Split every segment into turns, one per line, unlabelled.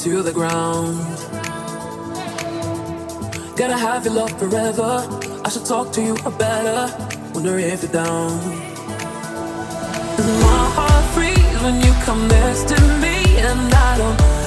to the ground. Gotta have your love forever. I should talk to you better. Wonder if you're down. Is my heart free when you come next to me? And I don't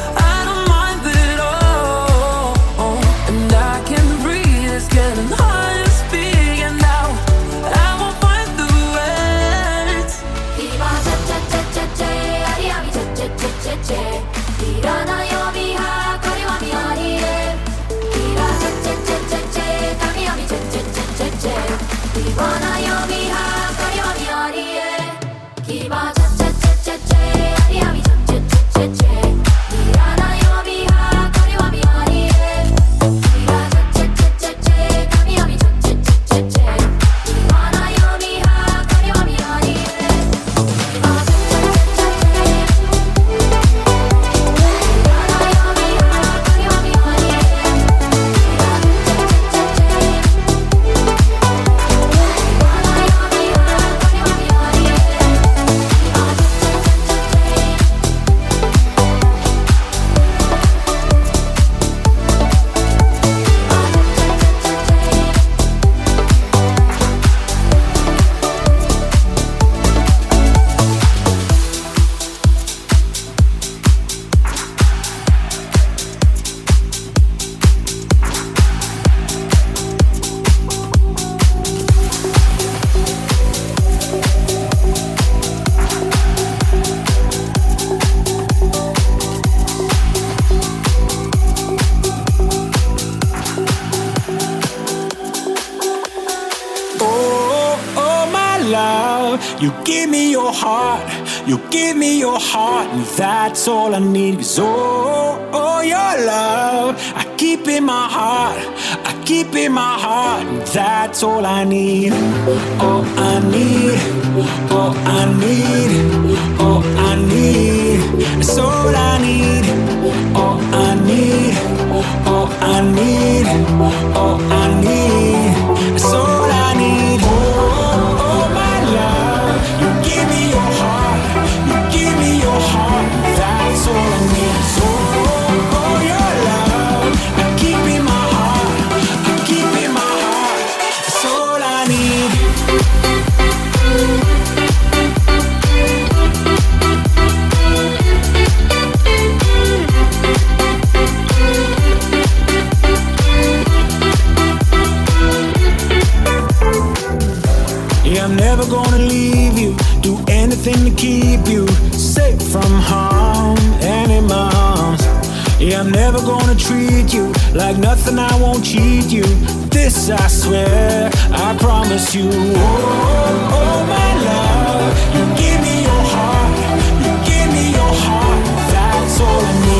That's all I need. Cause oh, oh, your love, I keep in my heart. I keep in my heart. And that's all I need. all I need. all I need. all I need. That's all I need. all I need. all I need. all I need. nothing to keep you safe from harm and in my arms. Yeah, I'm never gonna treat you like nothing, I won't cheat you. This I swear, I promise you. Oh, oh my love, you give me your heart, you give me your heart, that's all I need.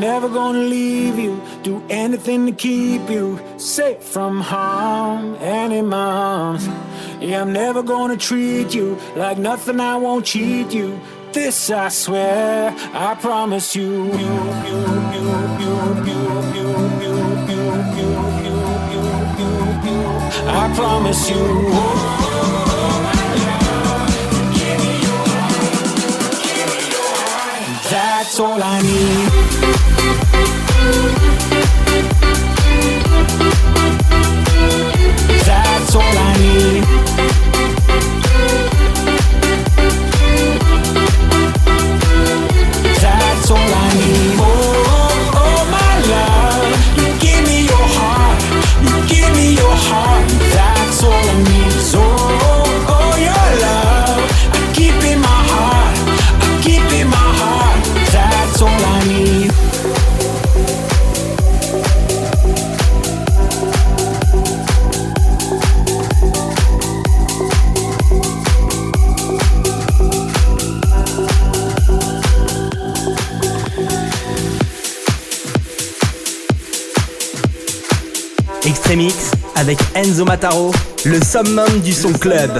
never gonna leave you. Do anything to keep you safe from harm and in my arms. Yeah, I'm never gonna treat you like nothing. I won't cheat you. This I swear, I promise you. you, you, you I promise you. That's all I need. That's all I need.
Extremix avec Enzo Mataro, le summum du son club.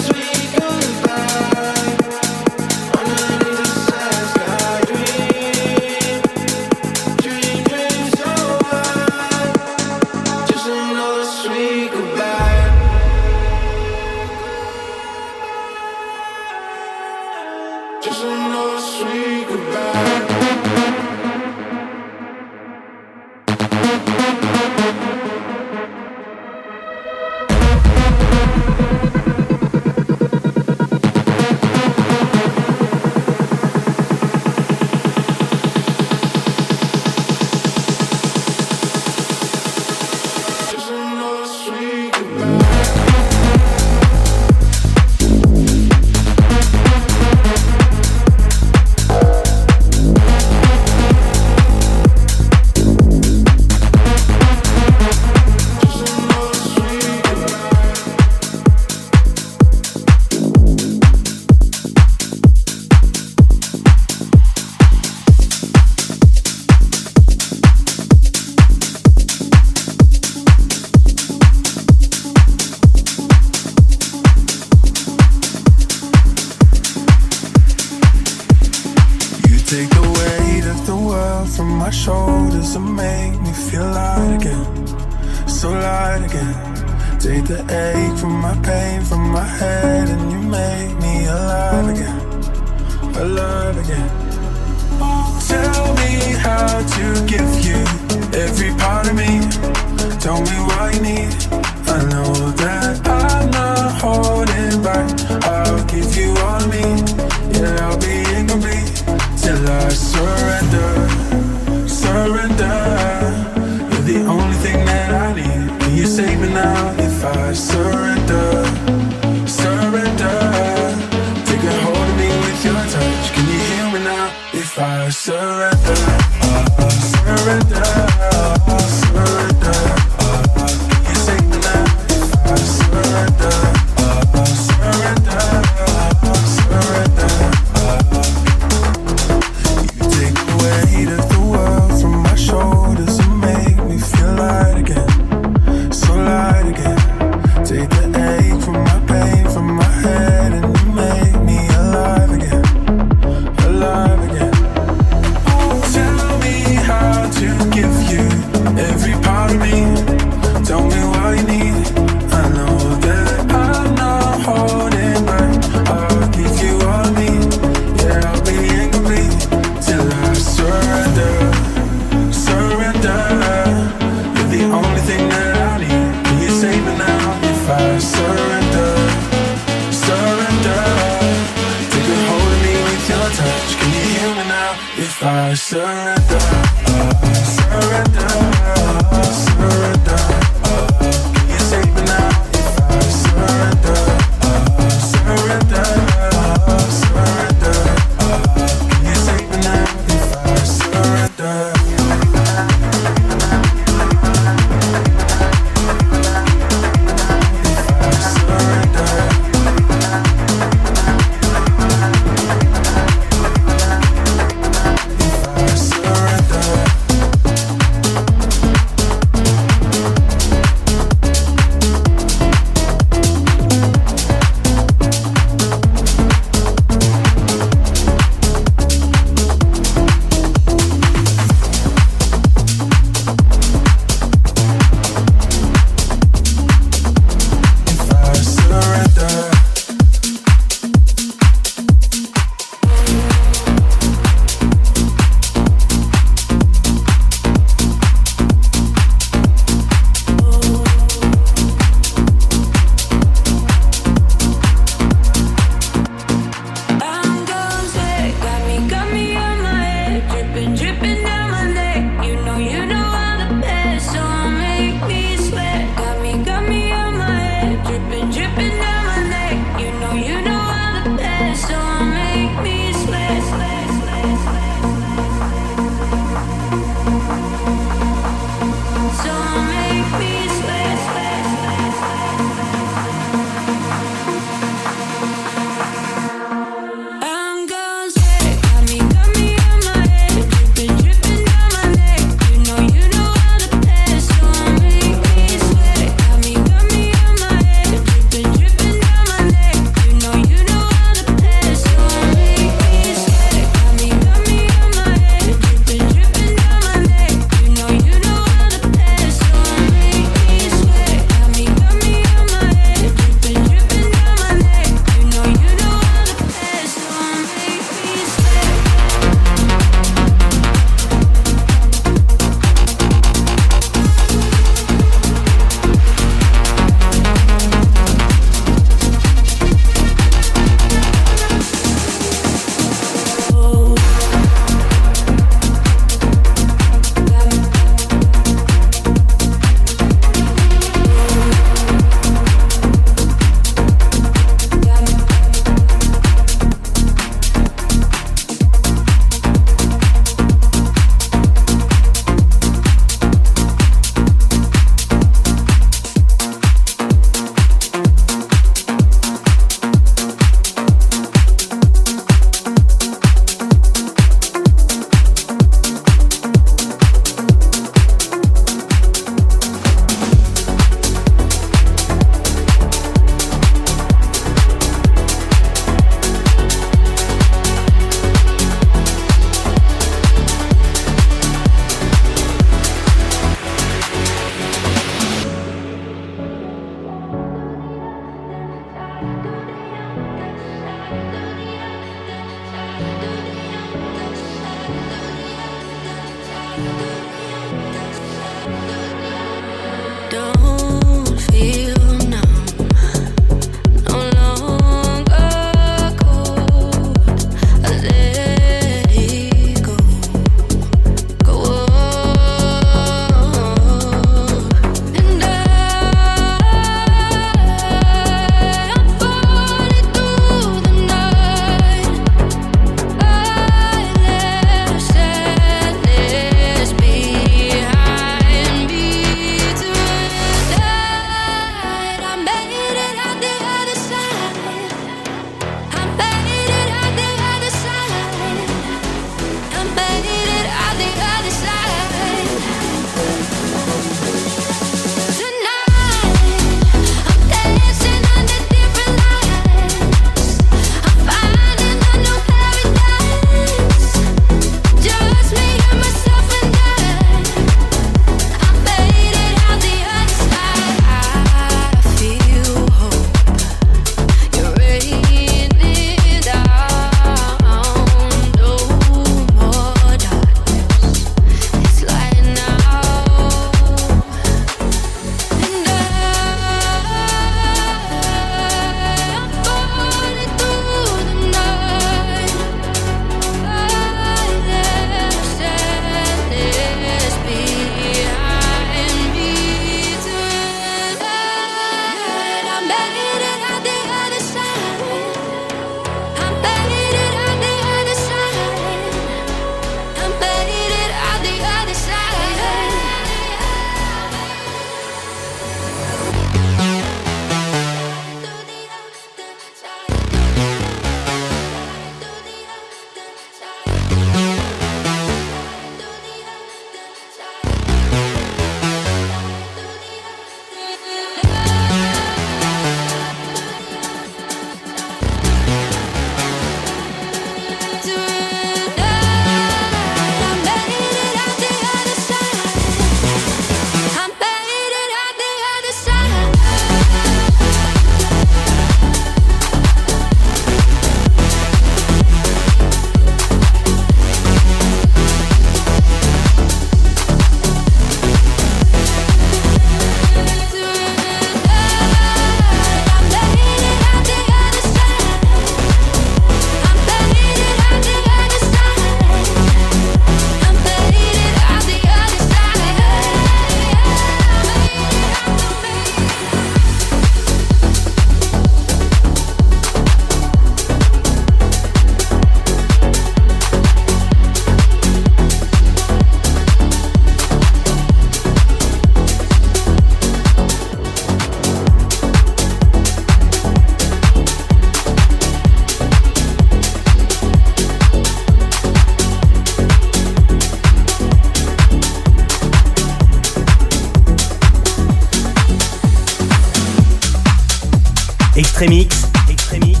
Extremix, Extremix.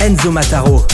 Enzo Mataro.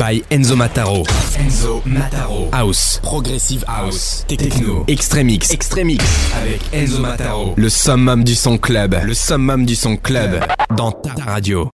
By Enzo Mataro. Enzo Mataro. House. Progressive House. Techno. Extremix. Extremix avec Enzo Mataro. Le summum du son club. Le summum du son club. Dans ta radio.